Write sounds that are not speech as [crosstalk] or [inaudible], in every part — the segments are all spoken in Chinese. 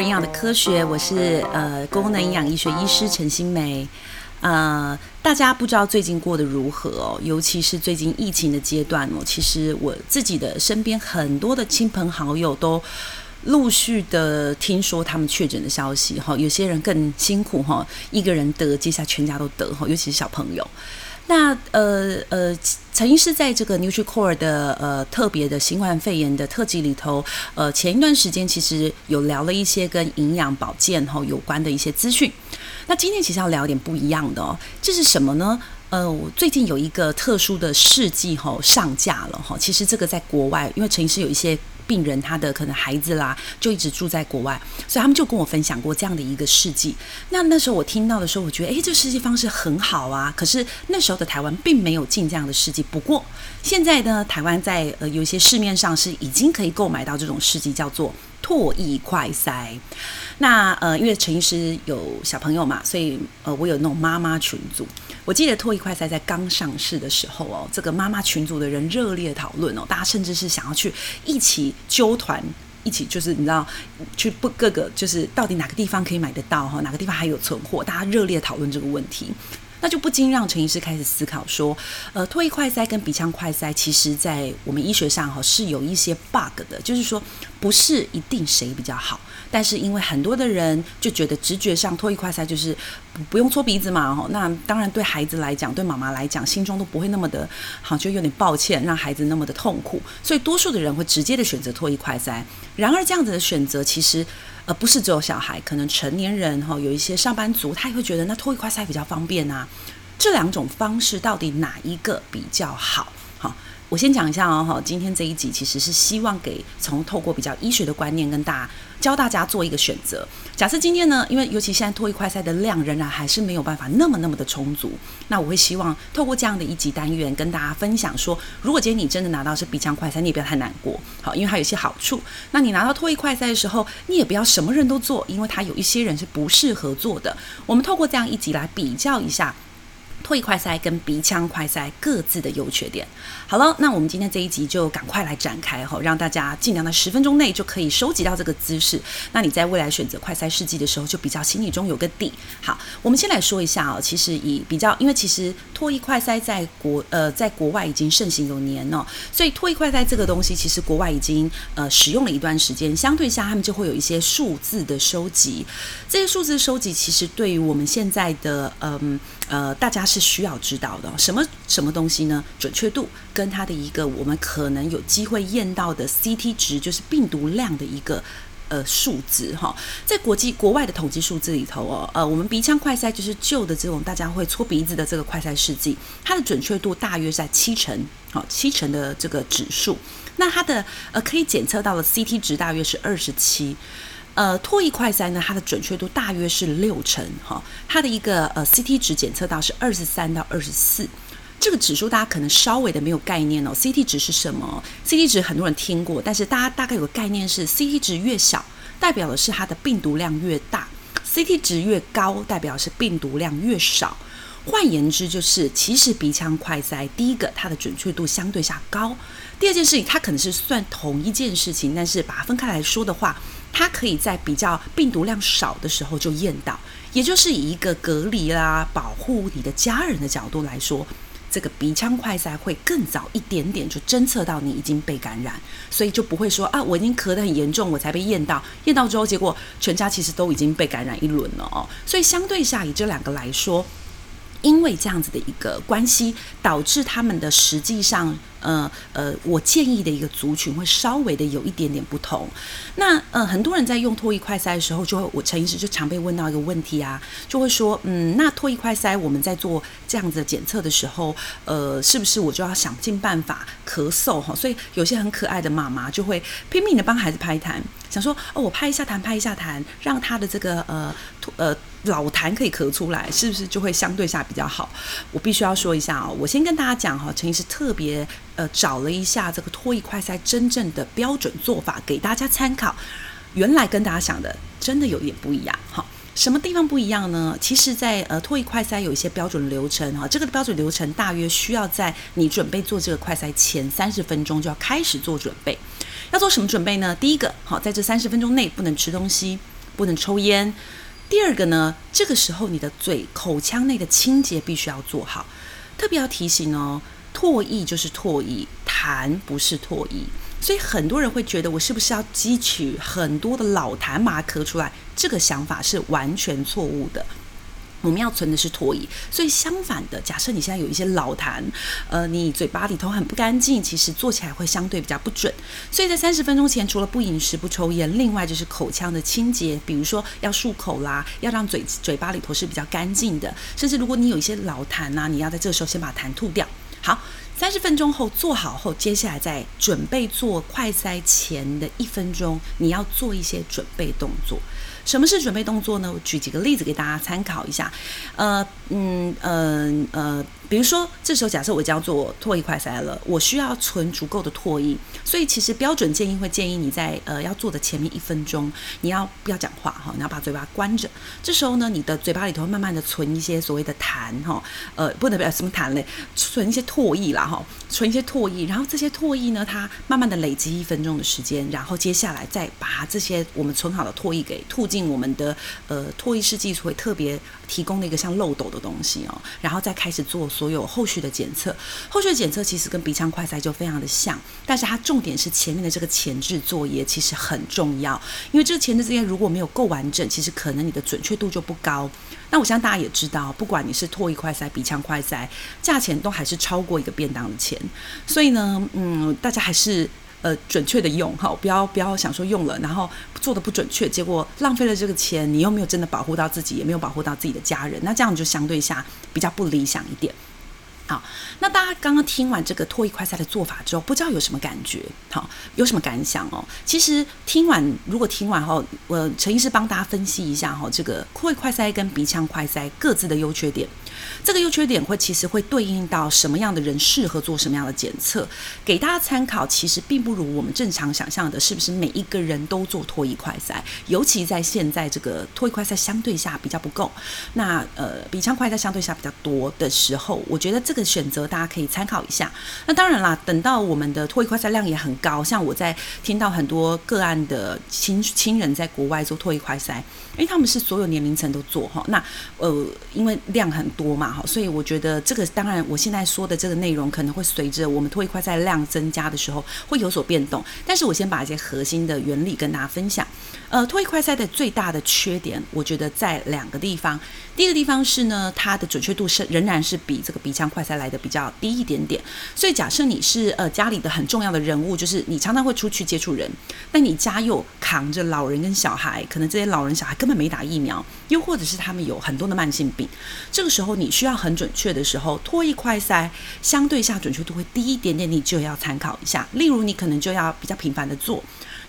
营养的科学，我是呃功能营养医学医师陈新梅。呃，大家不知道最近过得如何哦，尤其是最近疫情的阶段哦，其实我自己的身边很多的亲朋好友都陆续的听说他们确诊的消息哈，有些人更辛苦哈，一个人得，接下全家都得哈，尤其是小朋友。那呃呃，陈医师在这个 NutriCore 的呃特别的新冠肺炎的特辑里头，呃，前一段时间其实有聊了一些跟营养保健哈有关的一些资讯。那今天其实要聊点不一样的哦，这是什么呢？呃，我最近有一个特殊的试剂哈上架了哈，其实这个在国外，因为陈医师有一些。病人他的可能孩子啦，就一直住在国外，所以他们就跟我分享过这样的一个事迹。那那时候我听到的时候，我觉得，诶，这试剂方式很好啊。可是那时候的台湾并没有进这样的试剂。不过现在呢，台湾在呃有一些市面上是已经可以购买到这种试剂，叫做。唾液快塞，那呃，因为陈医师有小朋友嘛，所以呃，我有那种妈妈群组。我记得唾液快塞在刚上市的时候哦，这个妈妈群组的人热烈讨论哦，大家甚至是想要去一起揪团，一起就是你知道去不各个就是到底哪个地方可以买得到哈，哪个地方还有存货，大家热烈讨论这个问题。那就不禁让陈医师开始思考说，呃，唾液快塞跟鼻腔快塞，其实在我们医学上哈是有一些 bug 的，就是说不是一定谁比较好，但是因为很多的人就觉得直觉上唾液快塞就是不不用搓鼻子嘛，哈，那当然对孩子来讲，对妈妈来讲，心中都不会那么的好，就有点抱歉让孩子那么的痛苦，所以多数的人会直接的选择唾液快塞。然而这样子的选择其实。而不是只有小孩，可能成年人哈，有一些上班族，他也会觉得那拖一块塞比较方便啊。这两种方式到底哪一个比较好？好。我先讲一下哦，哈，今天这一集其实是希望给从透过比较医学的观念跟大家教大家做一个选择。假设今天呢，因为尤其现在脱衣快塞的量仍然还是没有办法那么那么的充足，那我会希望透过这样的一集单元跟大家分享说，如果今天你真的拿到是鼻腔快塞，你也不要太难过，好，因为它有一些好处。那你拿到脱衣快塞的时候，你也不要什么人都做，因为它有一些人是不适合做的。我们透过这样一集来比较一下。唾液快塞跟鼻腔快塞各自的优缺点。好了，那我们今天这一集就赶快来展开哈，让大家尽量在十分钟内就可以收集到这个知识。那你在未来选择快塞试剂的时候，就比较心里中有个底。好，我们先来说一下哦，其实以比较，因为其实唾液快塞在国呃在国外已经盛行有年了，所以唾液快塞这个东西其实国外已经呃使用了一段时间，相对下他们就会有一些数字的收集。这些数字收集其实对于我们现在的嗯呃，呃大家是。是需要知道的什么什么东西呢？准确度跟它的一个我们可能有机会验到的 CT 值，就是病毒量的一个呃数字哈。在国际国外的统计数字里头哦，呃，我们鼻腔快筛就是旧的这种大家会搓鼻子的这个快筛试剂，它的准确度大约在七成，好七成的这个指数。那它的呃可以检测到的 CT 值大约是二十七。呃，唾液快筛呢，它的准确度大约是六成，哈，它的一个呃 CT 值检测到是二十三到二十四，这个指数大家可能稍微的没有概念哦。CT 值是什么？CT 值很多人听过，但是大家大概有个概念是，CT 值越小，代表的是它的病毒量越大；CT 值越高，代表是病毒量越少。换言之，就是其实鼻腔快筛，第一个它的准确度相对下高；第二件事情，它可能是算同一件事情，但是把它分开来说的话。它可以在比较病毒量少的时候就验到，也就是以一个隔离啦、保护你的家人的角度来说，这个鼻腔快筛会更早一点点就侦测到你已经被感染，所以就不会说啊，我已经咳得很严重，我才被验到，验到之后结果全家其实都已经被感染一轮了哦。所以相对下以这两个来说，因为这样子的一个关系，导致他们的实际上。呃呃，我建议的一个族群会稍微的有一点点不同。那呃，很多人在用唾液快筛的时候，就会我陈医师就常被问到一个问题啊，就会说，嗯，那唾液快筛我们在做这样子的检测的时候，呃，是不是我就要想尽办法咳嗽哈？所以有些很可爱的妈妈就会拼命的帮孩子拍痰，想说哦，我拍一下痰，拍一下痰，让他的这个呃呃老痰可以咳出来，是不是就会相对下比较好？我必须要说一下哦，我先跟大家讲哈，陈医师特别。呃，找了一下这个唾液快筛真正的标准做法给大家参考，原来跟大家想的真的有点不一样哈。什么地方不一样呢？其实在，呃唾液快筛有一些标准流程哈，这个标准流程大约需要在你准备做这个快塞前三十分钟就要开始做准备。要做什么准备呢？第一个，好，在这三十分钟内不能吃东西，不能抽烟。第二个呢，这个时候你的嘴口腔内的清洁必须要做好。特别要提醒哦，唾液就是唾液，痰不是唾液。所以很多人会觉得我是不是要汲取很多的老痰把它咳出来？这个想法是完全错误的。我们要存的是唾液，所以相反的，假设你现在有一些老痰，呃，你嘴巴里头很不干净，其实做起来会相对比较不准。所以在三十分钟前，除了不饮食、不抽烟，另外就是口腔的清洁，比如说要漱口啦，要让嘴嘴巴里头是比较干净的。甚至如果你有一些老痰呐、你要在这个时候先把痰吐掉。好，三十分钟后做好后，接下来在准备做快塞前的一分钟，你要做一些准备动作。什么是准备动作呢？我举几个例子给大家参考一下。呃，嗯，呃，呃。比如说，这时候假设我就要做唾液快塞了，我需要存足够的唾液，所以其实标准建议会建议你在呃要做的前面一分钟，你要不要讲话哈？你要把嘴巴关着。这时候呢，你的嘴巴里头慢慢的存一些所谓的痰哈，呃，不能不要什么痰嘞，存一些唾液啦哈，存一些唾液，然后这些唾液呢，它慢慢的累积一分钟的时间，然后接下来再把这些我们存好的唾液给吐进我们的呃唾液试剂会特别提供的一个像漏斗的东西哦，然后再开始做。所有后续的检测，后续的检测其实跟鼻腔快筛就非常的像，但是它重点是前面的这个前置作业其实很重要，因为这个前置作业如果没有够完整，其实可能你的准确度就不高。那我相信大家也知道，不管你是唾液快筛、鼻腔块腮，价钱都还是超过一个便当的钱，所以呢，嗯，大家还是。呃，准确的用哈，不要不要想说用了，然后做的不准确，结果浪费了这个钱，你又没有真的保护到自己，也没有保护到自己的家人，那这样就相对下比较不理想一点。好，那大家刚刚听完这个唾液快筛的做法之后，不知道有什么感觉？好，有什么感想哦？其实听完，如果听完后，我陈医师帮大家分析一下哈，这个唾液快筛跟鼻腔快筛各自的优缺点。这个优缺点会其实会对应到什么样的人适合做什么样的检测，给大家参考。其实并不如我们正常想象的，是不是每一个人都做唾液快筛？尤其在现在这个唾液快筛相对下比较不够，那呃鼻腔快筛相对下比较多的时候，我觉得这个选择大家可以参考一下。那当然啦，等到我们的脱衣快筛量也很高，像我在听到很多个案的亲亲人在国外做脱衣快筛，因为他们是所有年龄层都做哈。那呃因为量很多。嘛，哈，所以我觉得这个当然，我现在说的这个内容可能会随着我们唾液快筛量增加的时候会有所变动。但是我先把一些核心的原理跟大家分享。呃，唾液快筛的最大的缺点，我觉得在两个地方。第一个地方是呢，它的准确度是仍然是比这个鼻腔快塞来的比较低一点点。所以假设你是呃家里的很重要的人物，就是你常常会出去接触人，那你家又扛着老人跟小孩，可能这些老人小孩根本没打疫苗，又或者是他们有很多的慢性病，这个时候你。需要很准确的时候，唾液快筛相对下准确度会低一点点，你就要参考一下。例如，你可能就要比较频繁的做，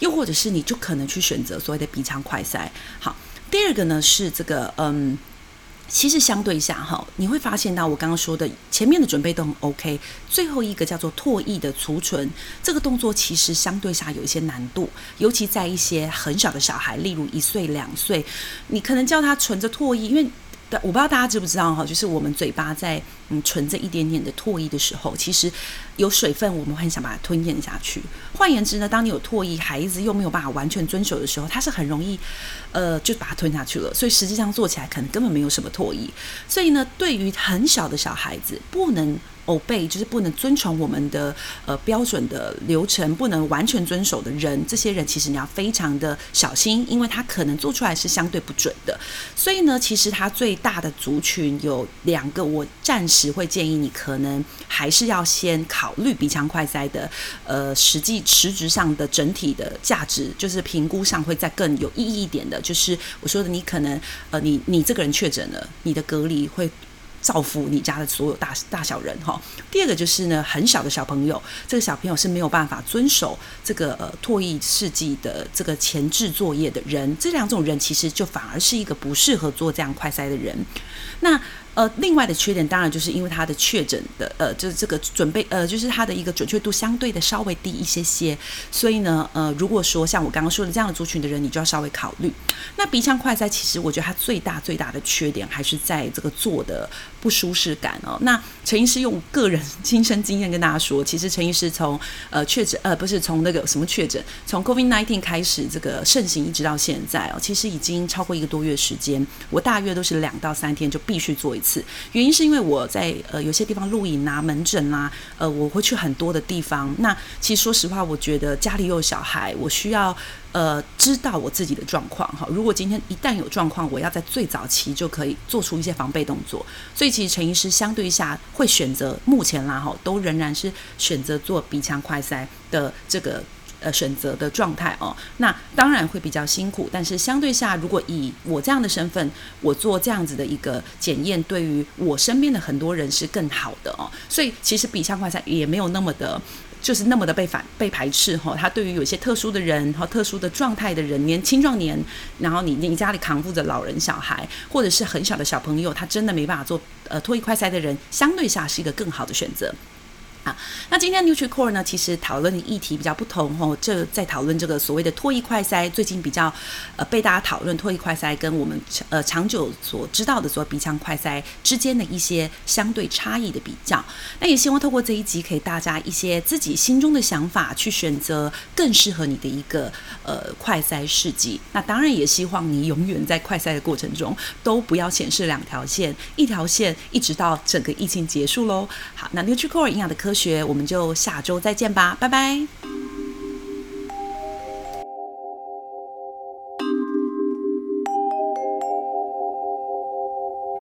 又或者是你就可能去选择所谓的鼻腔快塞。好，第二个呢是这个，嗯，其实相对下哈，你会发现到我刚刚说的前面的准备都很 OK，最后一个叫做唾液的储存，这个动作其实相对下有一些难度，尤其在一些很小的小孩，例如一岁两岁，你可能叫他存着唾液，因为。我不知道大家知不知道哈，就是我们嘴巴在嗯存着一点点的唾液的时候，其实有水分，我们很想把它吞咽下去。换言之呢，当你有唾液，孩子又没有办法完全遵守的时候，他是很容易呃就把它吞下去了。所以实际上做起来可能根本没有什么唾液。所以呢，对于很小的小孩子，不能。obey 就是不能遵从我们的呃标准的流程，不能完全遵守的人，这些人其实你要非常的小心，因为他可能做出来是相对不准的。所以呢，其实他最大的族群有两个，我暂时时会建议你可能还是要先考虑鼻腔快塞的呃实际实质上的整体的价值，就是评估上会再更有意义一点的。就是我说的，你可能呃你你这个人确诊了，你的隔离会。造福你家的所有大大小人哈。第二个就是呢，很小的小朋友，这个小朋友是没有办法遵守这个呃唾液试剂的这个前置作业的人，这两种人其实就反而是一个不适合做这样快塞的人。那呃，另外的缺点当然就是因为它的确诊的呃，就是这个准备呃，就是它的一个准确度相对的稍微低一些些，所以呢，呃，如果说像我刚刚说的这样的族群的人，你就要稍微考虑。那鼻腔快筛其实我觉得它最大最大的缺点还是在这个做的不舒适感哦。那陈医师用个人 [laughs] 亲身经验跟大家说，其实陈医师从呃确诊呃不是从那个什么确诊，从 COVID-19 开始这个盛行一直到现在哦，其实已经超过一个多月时间，我大约都是两到三天就必须做一次。原因是因为我在呃有些地方录影啊、门诊、啊，呃我会去很多的地方。那其实说实话，我觉得家里有小孩，我需要呃知道我自己的状况哈。如果今天一旦有状况，我要在最早期就可以做出一些防备动作。所以其实陈医师相对下会选择目前啦哈，都仍然是选择做鼻腔快筛的这个。呃，选择的状态哦，那当然会比较辛苦，但是相对下，如果以我这样的身份，我做这样子的一个检验，对于我身边的很多人是更好的哦。所以其实鼻腔快筛也没有那么的，就是那么的被反被排斥哈、他。对于有些特殊的人和特殊的状态的人，年青壮年，然后你你家里扛负着老人、小孩，或者是很小的小朋友，他真的没办法做呃唾液快塞的人，相对下是一个更好的选择。那今天 NutriCore 呢，其实讨论的议题比较不同哦。这在讨论这个所谓的唾液快筛，最近比较呃被大家讨论唾液快筛跟我们呃长久所知道的所谓鼻腔快筛之间的一些相对差异的比较。那也希望透过这一集，给大家一些自己心中的想法，去选择更适合你的一个呃快筛试剂。那当然也希望你永远在快筛的过程中都不要显示两条线，一条线一直到整个疫情结束喽。好，那 NutriCore 营养的科学。学，我们就下周再见吧，拜拜。